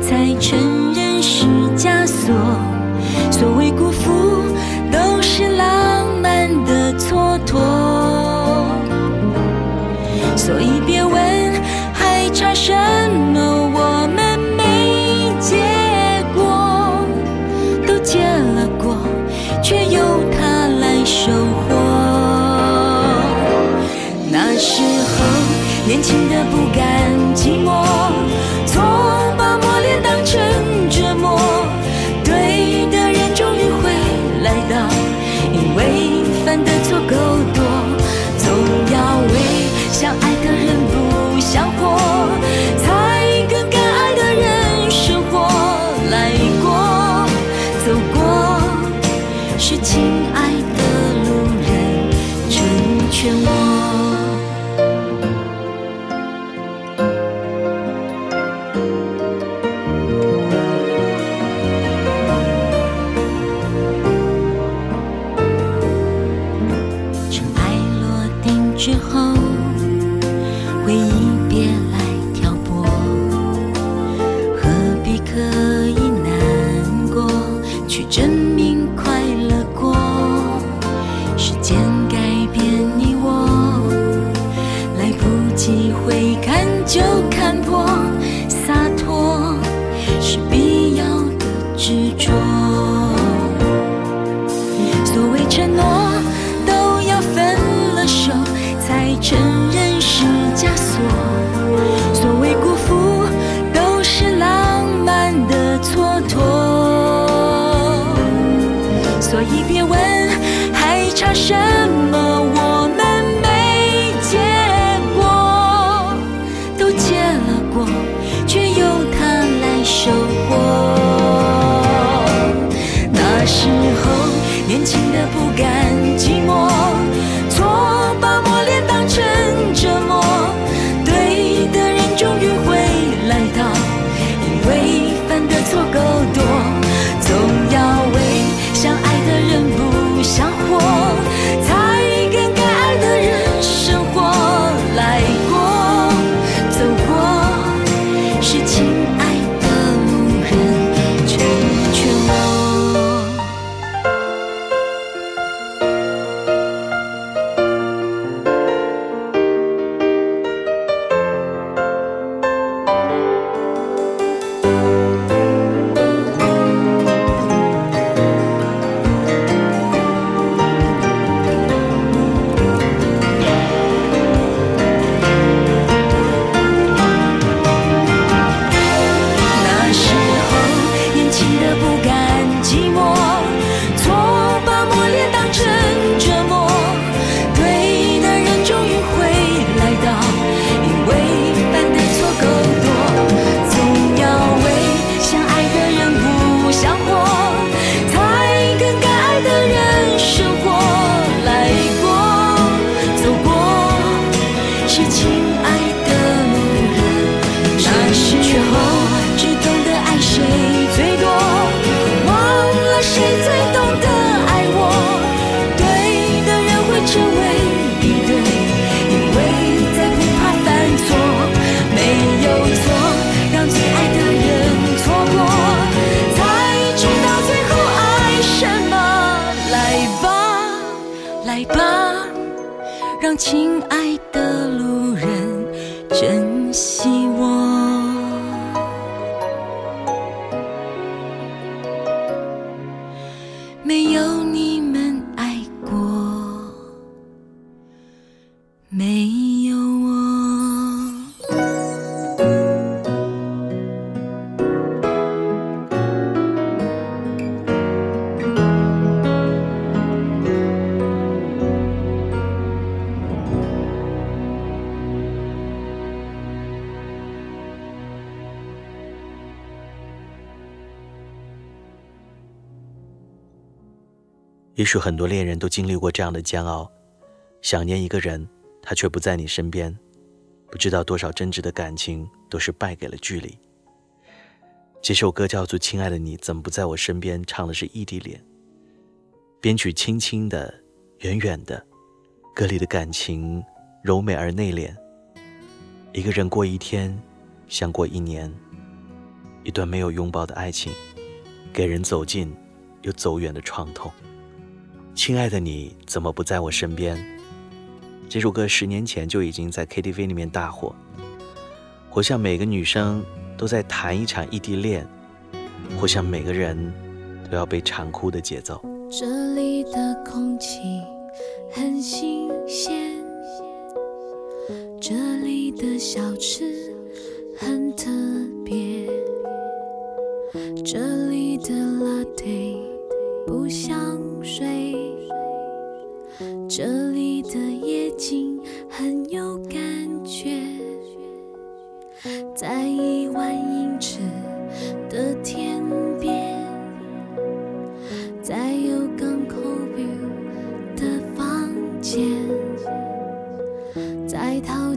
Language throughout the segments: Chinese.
才承认是枷锁。所谓辜负都是浪漫的蹉跎。所以别问还差什么我们没结果都结了果却由他来收获。那时候年轻的不甘寂寞是亲爱的路人成全我。尘埃落定之后。轻的不甘亲爱的路人珍惜我也许很多恋人都经历过这样的煎熬：想念一个人，他却不在你身边；不知道多少真挚的感情都是败给了距离。这首歌叫做《亲爱的你怎么不在我身边》，唱的是异地恋。编曲轻轻的，远远的，歌里的感情柔美而内敛。一个人过一天，像过一年。一段没有拥抱的爱情，给人走近又走远的创痛。亲爱的，你怎么不在我身边？这首歌十年前就已经在 KTV 里面大火，或像每个女生都在谈一场异地恋，或像每个人都要被馋哭的节奏。这里的空气很新鲜，这里的小吃很特别，这里的 latte 不像水。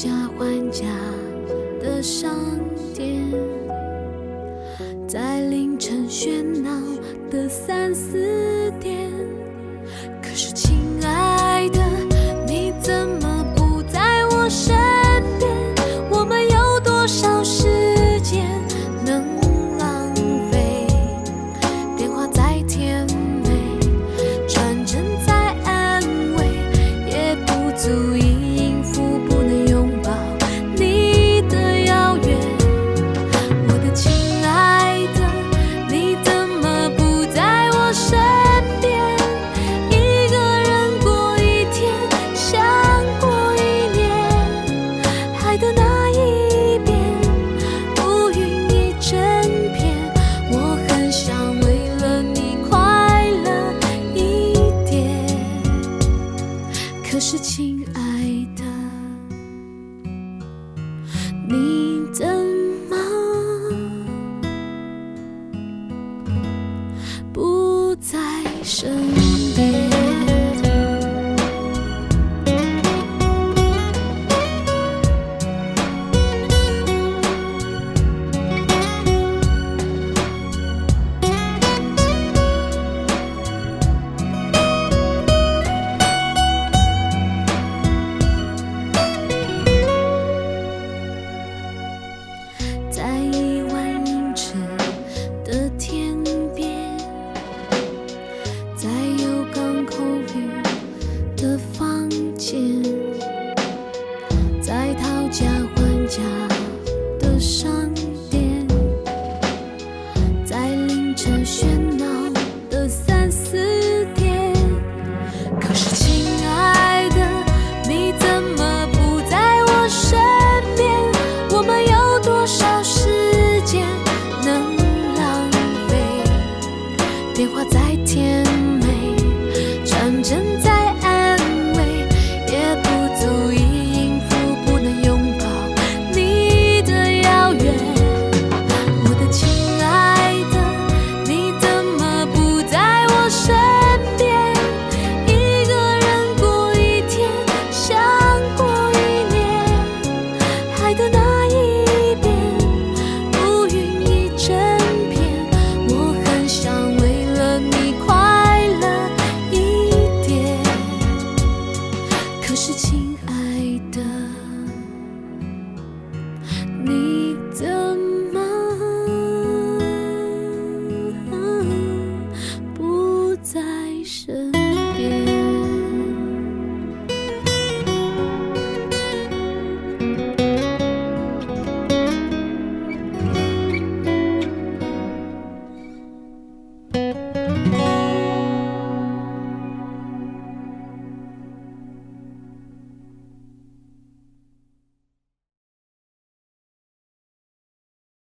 在讨价还家的商店，在凌晨喧闹的三四。身边事情。